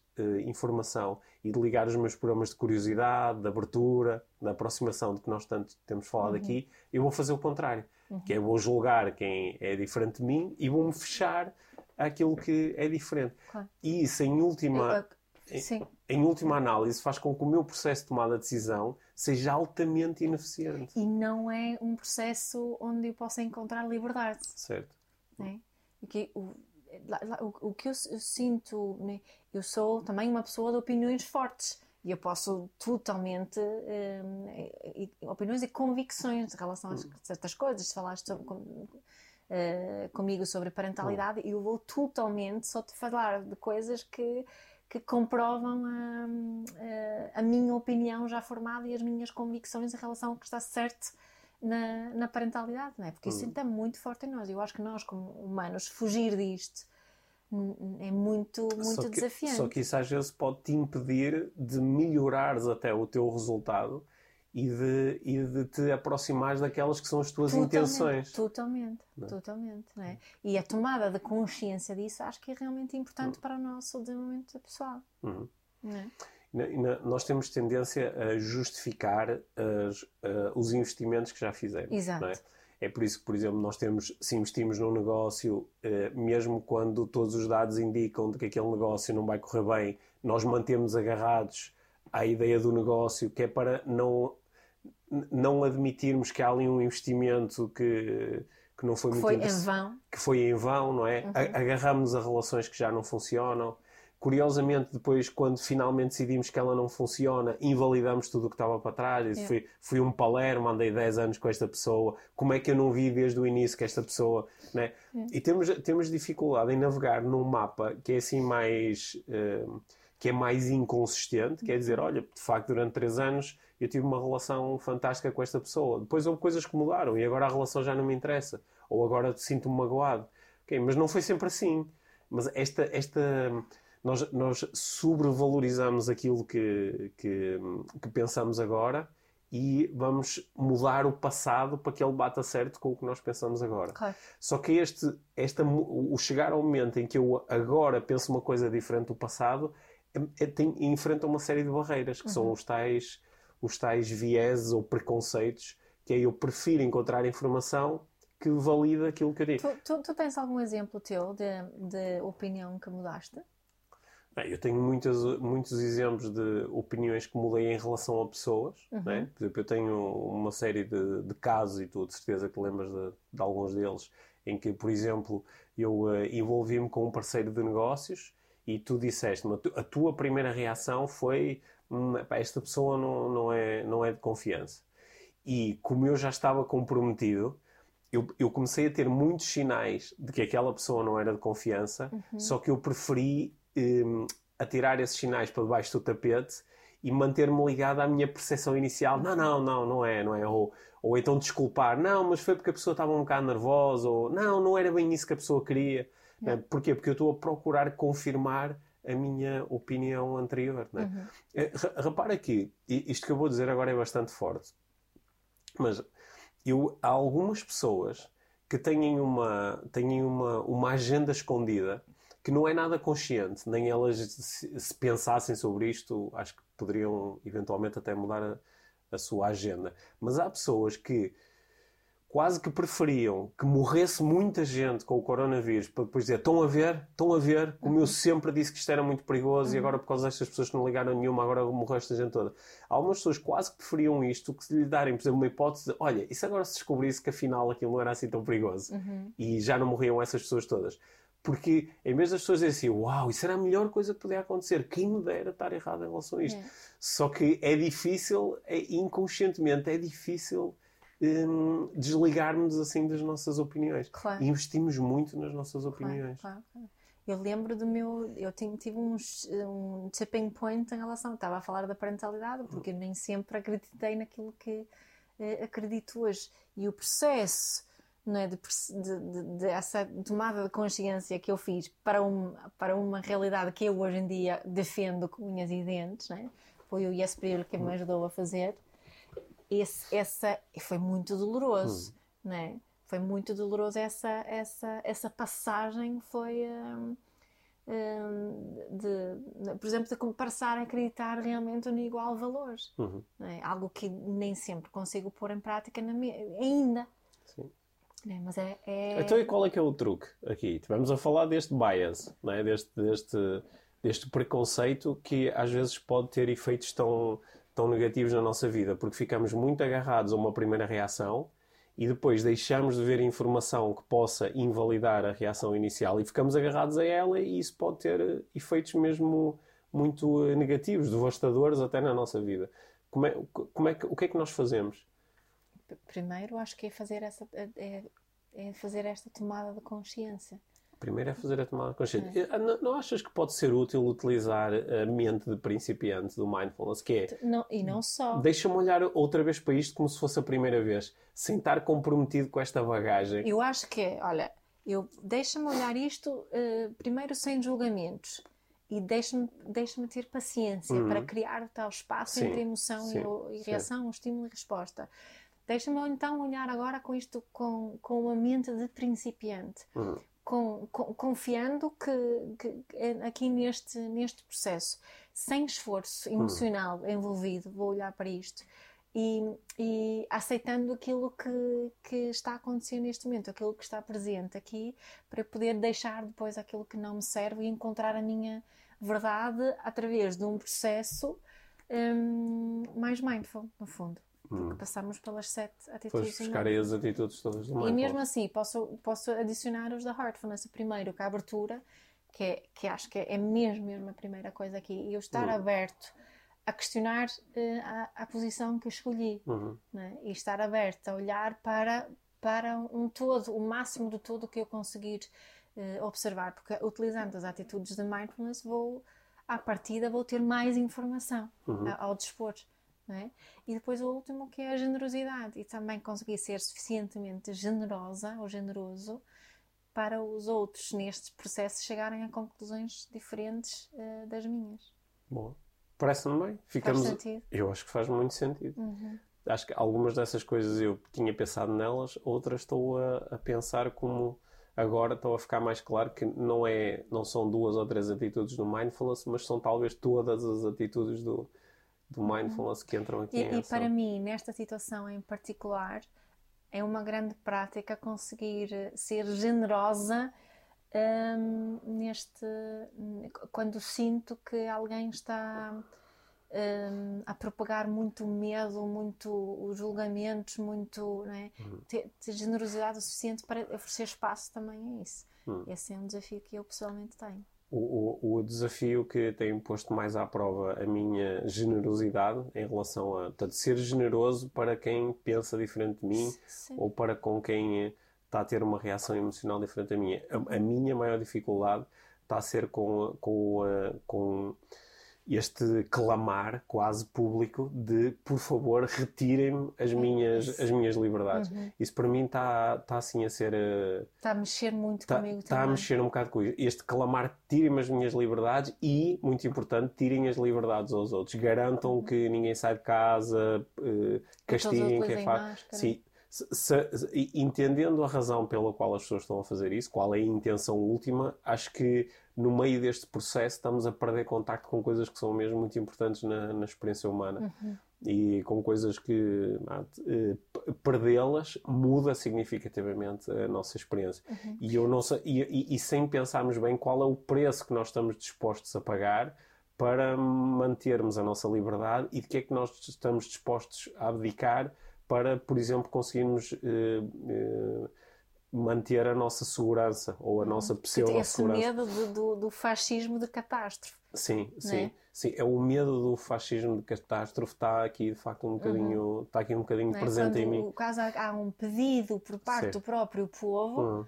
informação e de ligar os meus programas de curiosidade, de abertura, de aproximação de que nós tanto temos falado Uhum. aqui, eu vou fazer o contrário. Que é vou julgar quem é diferente de mim e vou-me fechar àquilo que é diferente. Claro. E isso, em última, Sim, em última análise, faz com que o meu processo de tomada de decisão seja altamente ineficiente. e não é um processo onde eu possa encontrar liberdade. Certo? Porque o, lá- lá- o, o que eu, eu sinto, né? eu sou também uma pessoa de opiniões fortes. E eu posso totalmente. opiniões e convicções em relação a hum. certas coisas. Se falaste sobre, com, uh, comigo sobre parentalidade, e eu vou totalmente só te falar de coisas que que comprovam a, a, a, minha opinião já formada e as minhas convicções em relação ao que está certo na, na parentalidade, não é? Porque isso está muito forte em nós. Eu acho que nós, como humanos, fugir disto é muito, muito só que, desafiante. Só que isso às vezes pode te impedir de melhorares até o teu resultado e de, e de te aproximares daquelas que são as tuas totalmente, intenções. Totalmente, não é? totalmente. Não é? E a tomada de consciência disso acho que é realmente importante uhum. para o nosso desenvolvimento pessoal. Uhum. Não é? Nós temos tendência a justificar as, uh, os investimentos que já fizemos. Exato. É? é? por isso que, por exemplo, nós temos, se investimos num negócio, uh, mesmo quando todos os dados indicam de que aquele negócio não vai correr bem, nós mantemos agarrados à ideia do negócio, que é para não, não admitirmos que há ali um investimento que, que não foi que muito foi em vão. que foi em vão, não é? Uhum. Agarramos a relações que já não funcionam. Curiosamente, depois, quando finalmente decidimos que ela não funciona, invalidamos tudo o que estava para trás. Yeah. Fui, fui um palermo, andei 10 anos com esta pessoa. Como é que eu não vi desde o início que esta pessoa. Né? Yeah. E temos, temos dificuldade em navegar num mapa que é assim mais. Uh, que é mais inconsistente. Quer dizer, olha, de facto, durante 3 anos eu tive uma relação fantástica com esta pessoa. Depois houve coisas que mudaram e agora a relação já não me interessa. Ou agora sinto-me magoado. Okay, mas não foi sempre assim. Mas esta. esta nós, nós sobrevalorizamos aquilo que, que, que, pensamos agora e vamos mudar o passado para que ele bata certo com o que nós pensamos agora. Claro. Só que este, esta, o chegar ao momento em que eu agora penso uma coisa diferente do passado é, é, tem, enfrenta uma série de barreiras, que uhum. são os tais, os tais vieses ou preconceitos, que é eu prefiro encontrar informação que valida aquilo que eu digo. Tu, tu, tu tens algum exemplo teu de, de opinião que mudaste? Eu tenho muitas, muitos exemplos de opiniões que mudei em relação a pessoas. Uhum. Né? Por exemplo, eu tenho uma série de, de casos, e tu de certeza que lembras de, de alguns deles, em que, por exemplo, eu uh, envolvi-me com um parceiro de negócios e tu disseste-me, a tua primeira reação foi hum, esta pessoa não, não, é, não é de confiança. E como eu já estava comprometido, eu, eu, comecei a ter muitos sinais de que aquela pessoa não era de confiança, uhum. só que eu preferi um, atirar esses sinais para debaixo do tapete e manter-me ligado à minha percepção inicial. Não, não, não, não é, não é. Ou, ou então desculpar. Não, mas foi porque a pessoa estava um bocado nervosa. Ou não, não era bem isso que a pessoa queria. Não. Porquê? Porque eu estou a procurar confirmar a minha opinião anterior. Não é? Uhum. Eh, repara que isto que eu vou dizer agora é bastante forte. Mas eu, há algumas pessoas que têm uma, têm uma, uma agenda escondida que não é nada consciente, nem elas se, se pensassem sobre isto, acho que poderiam eventualmente até mudar a, a sua agenda. Mas há pessoas que quase que preferiam que morresse muita gente com o coronavírus para depois dizer estão a ver, estão a ver, como uhum. eu sempre disse que isto era muito perigoso uhum. e agora por causa destas pessoas que não ligaram nenhuma, agora morreu esta gente toda. Há algumas pessoas quase que preferiam isto que se lhe darem, por exemplo, uma hipótese de, olha, e se agora se descobrisse que afinal aquilo não era assim tão perigoso uhum. e já não morriam essas pessoas todas. Porque em vez das pessoas dizerem assim, uau, isso era a melhor coisa que podia acontecer, quem me dera estar errado em relação a isto. É. Só que é difícil, é, inconscientemente, é difícil um, desligarmos assim das nossas opiniões. Claro. investimos muito nas nossas opiniões. Claro, claro, eu lembro do meu. Eu tive um, um tipping point em relação. Estava a falar da parentalidade, porque eu nem sempre acreditei naquilo que uh, acredito hoje. E o processo não é, de, de, de, essa tomada de consciência que eu fiz para, um, para uma realidade que eu hoje em dia defendo com unhas e dentes, é? foi o Yes Período que me ajudou a fazer. Esse, essa foi muito doloroso, hum. é? Foi muito doloroso essa, essa, essa passagem, foi um, um, de, por exemplo, de passar a acreditar realmente no igual valor. Uhum. É? Algo que nem sempre consigo pôr em prática minha, ainda. É, mas é, é... Então, e qual é que é o truque aqui? Estivemos a falar deste bias, não é? deste, deste, deste preconceito que às vezes pode ter efeitos tão, tão negativos na nossa vida, porque ficamos muito agarrados a uma primeira reação e depois deixamos de ver informação que possa invalidar a reação inicial e ficamos agarrados a ela e isso pode ter efeitos mesmo muito uh, negativos, devastadores até na nossa vida. Como é, como é que, o que é que nós fazemos? Primeiro, acho que é fazer, essa, é, é fazer esta tomada de consciência. Primeiro é fazer a tomada de consciência. É. Não, não, achas que pode ser útil utilizar a mente de principiante do mindfulness? Que é. Não, e não só. Deixa-me olhar outra vez para isto como se fosse a primeira vez, sem estar comprometido com esta bagagem. Eu acho que é, olha, eu deixa-me olhar isto uh, primeiro sem julgamentos e deixa-me deixa ter paciência uhum. para criar tal espaço sim, entre emoção sim, e, e reação, sim. estímulo e resposta. Deixa-me então olhar agora com isto com, com a mente de principiante. Uhum com, com, confiando que, que, é aqui neste, neste processo, sem esforço hum. emocional hum. envolvido, vou olhar para isto e, e aceitando aquilo que, que está acontecendo neste momento, aquilo que está presente aqui, para poder deixar depois aquilo que não me serve e encontrar a minha verdade através de um processo um, mais mindful, no fundo. Porque hum. passamos pelas sete atitudes. Depois buscar aí as atitudes todas do E mesmo assim, posso, posso adicionar os da Heartfulness. Primeiro, que a abertura, que, é, que acho que é mesmo, mesmo a primeira coisa aqui. E eu estar hum. aberto a questionar uh, a, a, posição que escolhi. Uhum. Né? E estar aberto a olhar para, para um todo, o máximo de tudo que eu conseguir uh, observar. Porque utilizando as atitudes de mindfulness, vou, à partida, vou ter mais informação uhum. ao dispor. É? E depois o último que é a generosidade e também conseguir ser suficientemente generosa ou generoso para os outros neste processo chegarem a conclusões diferentes uh, das minhas. Bom, parece-me bem. Ficamos... Faz sentido? Eu acho que faz muito sentido. Uhum. Acho que algumas dessas coisas eu tinha pensado nelas, outras estou a, a pensar como agora estou a ficar mais claro que não é não são duas ou três atitudes do mindfulness, mas são talvez todas as atitudes do do mindfulness que entram aqui. E, e para mim, nesta situação em particular, é uma grande prática conseguir ser generosa um, neste quando sinto que alguém está um, a propagar muito medo, muito os julgamentos, muito é? uhum. ter, ter, generosidade o suficiente para oferecer espaço também a isso. Uhum. Esse é um desafio que eu pessoalmente tenho o, o, desafio que tem posto mais à prova a minha generosidade em relação a portanto, ser generoso para quem pensa diferente de mim Sim. ou para com quem está a ter uma reação emocional diferente da minha. A, a minha maior dificuldade está a ser com, com, com este clamar quase público de por favor retirem-me as minhas, as minhas liberdades. Uhum. Isso para mim está tá assim a ser. Está eh, a mexer muito tá, comigo Está a mexer um bocado com isso. Este clamar tirem-me as minhas liberdades e, muito importante, tirem as liberdades aos outros. Garantam uhum. que ninguém sai de casa, uh, castiguem quem faz. Sim, se, se, entendendo a razão pela qual as pessoas estão a fazer isso, qual é a intenção última, acho que no meio deste processo estamos a perder contacto com coisas que são mesmo muito importantes na, na experiência humana. Uhum. E com coisas que ah, eh, perdê-las muda significativamente a nossa experiência. Uhum. E, eu não sei, e, e, e sem pensarmos bem qual é o preço que nós estamos dispostos a pagar para mantermos a nossa liberdade e de que é que nós estamos dispostos a abdicar para, por exemplo, conseguirmos uh, uh, manter a nossa segurança ou a nossa pseudo-segurança. Esse medo do, do, do, fascismo de catástrofe. Sim, sim, é? sim. É o medo do fascismo de catástrofe está aqui de facto um bocadinho, uhum. está aqui um bocadinho é? presente Quando, em mim. Caso há um pedido por parte sim. do próprio povo. Uhum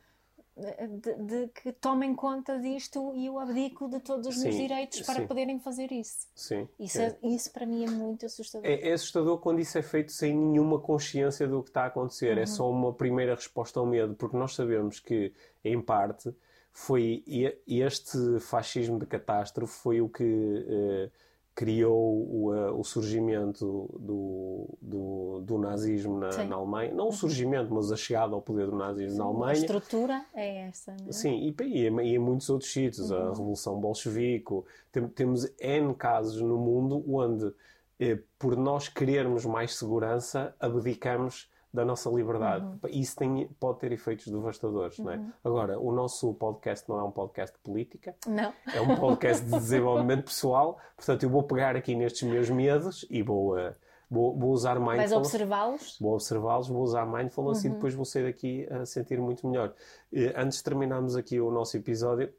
de, de, que tomem conta disto e eu abdico de todos os sim, meus direitos para sim. poderem fazer isso. Sim. Isso, é. É, isso para mim é muito assustador. É, é, assustador quando isso é feito sem nenhuma consciência do que está a acontecer. É uhum. É só uma primeira resposta ao medo, porque nós sabemos que, em parte, foi este fascismo de catástrofe foi o que. Uh, criou o, uh, o surgimento do, do, do nazismo na, na, Alemanha. Não o uhum. surgimento, mas a chegada ao poder do nazismo Sim, na Alemanha. A estrutura é essa, não é? Sim, e, e, e em muitos outros sítios. Uhum. A Revolução Bolchevique. Tem, temos N casos no mundo onde, eh, por nós querermos mais segurança, abdicamos da nossa liberdade. Uhum. Isso tem, pode ter efeitos devastadores, uhum. não é? Uhum. Agora, o nosso podcast não é um podcast de política. Não. É um podcast de desenvolvimento pessoal. Portanto, eu vou pegar aqui nestes meus medos e vou... Uh, Vou, vou, usar mindfulness. Vais observá-los? Vou observá-los, vou usar mindfulness uhum. e depois vou sair daqui a sentir muito melhor. Uh, antes de terminarmos aqui o nosso episódio,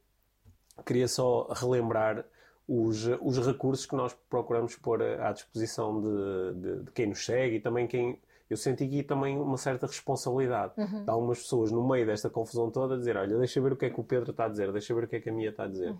queria só relembrar os, os recursos que nós procuramos pôr à disposição de, de, de quem nos segue e também quem. Eu senti aqui também uma certa responsabilidade Uhum. de algumas pessoas no meio desta confusão toda dizer: Olha, deixa ver o que é que o Pedro está a dizer, deixa ver o que é que a Mia está a dizer. Uhum.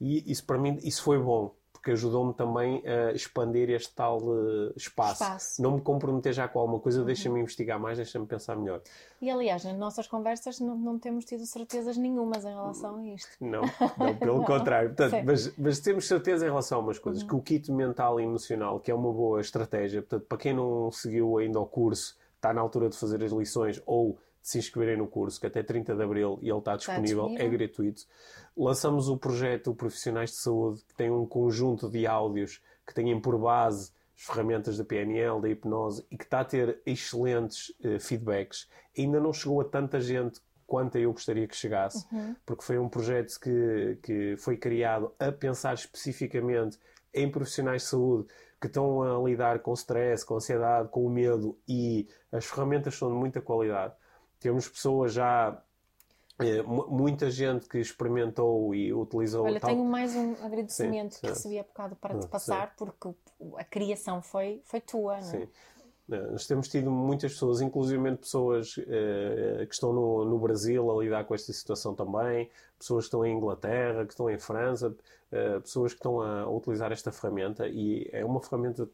E isso para mim isso foi bom, porque ajudou-me também a expandir este tal eh, espaço. Espaço. Não me comprometer já com alguma coisa, deixa-me investigar mais, deixa-me pensar melhor. E aliás, nas nossas conversas não, não temos tido certezas nenhumas em relação a isto. Não, não pelo contrário. Portanto. Uhum. mas, mas temos certeza em relação a umas coisas, que o kit mental e emocional, que é uma boa estratégia, portanto, para quem não seguiu ainda o curso, está na altura de fazer as lições ou de se inscreverem no curso, que até 30 de Abril e ele está disponível, é disponível. gratuito. Lançamos o projeto Profissionais de Saúde, que tem um conjunto de áudios que têm por base as ferramentas da PNL, da hipnose, e que está a ter excelentes eh, feedbacks. Ainda não chegou a tanta gente quanto eu gostaria que chegasse, porque foi um projeto que, que foi criado a pensar especificamente em profissionais de saúde que estão a lidar com stress, com ansiedade, com o medo e as ferramentas são de muita qualidade. Temos pessoas já, eh, mu- muita gente que experimentou e utilizou Olha, tal- tenho mais um agradecimento Sim, que sim. recebi há bocado para Ah, te passar, porque o- a criação foi, foi tua, não é? Sim. Eh, Nós temos tido muitas pessoas, inclusive pessoas eh, que estão no, no Brasil a lidar com esta situação também, pessoas que estão em Inglaterra, que estão em França, eh, pessoas que estão a, utilizar esta ferramenta e é uma ferramenta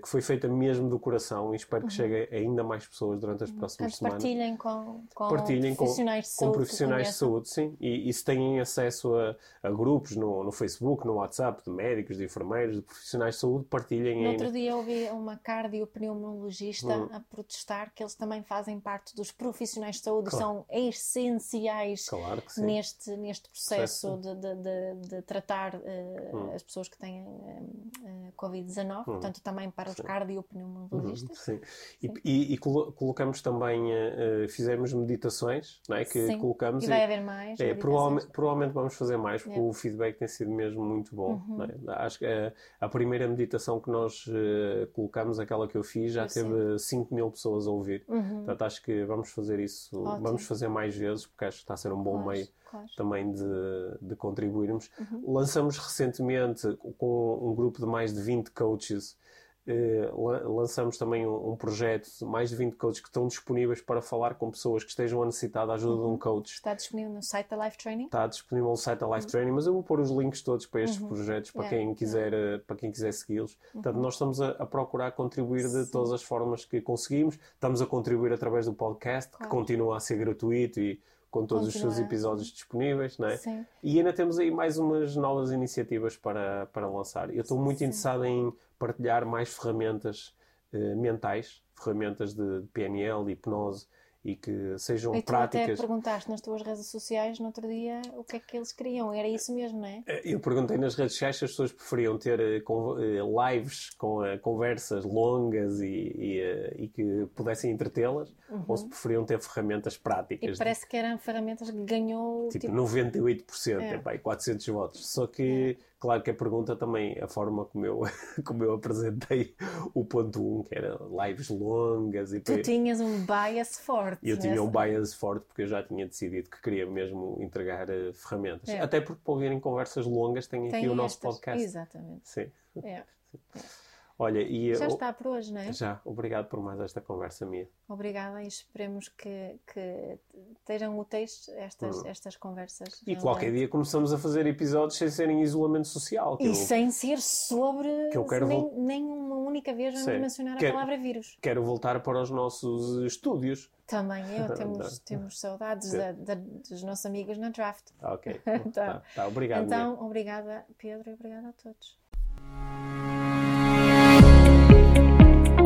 que foi feita mesmo do coração e espero que chegue a ainda mais pessoas durante as próximas Portanto, semanas. partilhem com, com Partilhem com, profissionais de com saúde. que profissionais de saúde, sim. E, e se têm acesso a, a grupos no, no Facebook, no WhatsApp, de médicos, de enfermeiros, de profissionais de saúde, partilhem No outro dia ouvi uma cardiopneumologista Hum. a protestar que eles também fazem parte dos profissionais de saúde e Claro. são essenciais Claro que neste, neste processo de, de, de, de tratar eh, Hum. as pessoas que têm eh, eh, Covid-19, portanto também para os Sim. cardiopneumologistas. Sim. E, e- e colo- colocamos também, eh, eh, fizemos meditações, não é? Que Sim. colocamos E vai haver mais. É, provavelmente, provavelmente vamos fazer mais, porque Yeah. o feedback tem sido mesmo muito bom. Uhum. é? Acho que a, a primeira meditação que nós eh, colocamos, aquela que eu fiz, já Eu teve 5 mil pessoas a ouvir. Uhum. Portanto, acho que vamos fazer isso, Ótimo. vamos fazer mais vezes, porque acho que está a ser um bom Claro, meio claro. também de, de contribuirmos. Uhum. Lançamos recentemente com um grupo de mais de 20 coaches. Eh, la- lançamos também um, um projeto de mais de 20 coaches que estão disponíveis para falar com pessoas que estejam a necessitar da ajuda de Uhum. um coach. Está disponível no site da Life Training? Está disponível no site da Life Training, mas eu vou pôr os links todos para estes projetos para Uhum. Yeah, quem quiser, eh, para quem quiser segui-los. Portanto, nós estamos a, a procurar contribuir de todas as formas que conseguimos. Estamos a contribuir através do podcast, que Claro. continua a ser gratuito e com todos os seus episódios disponíveis, não é? Sim. E ainda temos aí mais umas novas iniciativas para, para lançar. Eu estou muito Sim. interessado em partilhar mais ferramentas eh, mentais, ferramentas de, de PNL, de hipnose e que sejam E tu até práticas. perguntaste nas tuas redes sociais no outro dia o que é que eles queriam. Era isso mesmo, não é? Eu perguntei nas redes sociais se as pessoas preferiam ter eh, eh, lives com eh, conversas longas e, e, eh, e que pudessem entretê-las ou se preferiam ter ferramentas Uhum. E práticas. parece que eram ferramentas que ganhou Tipo, tipo, 98%, É. é. pá, e 400 votos. Só que, claro que a pergunta também, a forma como eu, como eu apresentei o ponto 1, que era lives longas e tu tinhas um bias forte. eu tinha nessa- um bias forte porque eu já tinha decidido que queria mesmo entregar eh, ferramentas. É. Até porque para ouvirem conversas longas tem aqui Tem o nosso estas. podcast. Exatamente. Sim. É. Olha, e Já eu- está por hoje, não é? já, obrigado por mais esta conversa minha. Obrigada e esperemos que, que estejam úteis estas, estas conversas. Hum. E realmente. qualquer dia começamos a fazer episódios sem serem em isolamento social. E eu sem ser sobre. Que eu quero nem, nem uma única vez vamos mencionar Quero- a palavra vírus. quero voltar para os nossos estúdios. Também eu temos, temos saudades da- da- dos nossos amigos na draft. Ok. Então- tá, tá, obrigado. Mia. Então, obrigada, Pedro, e obrigada a todos.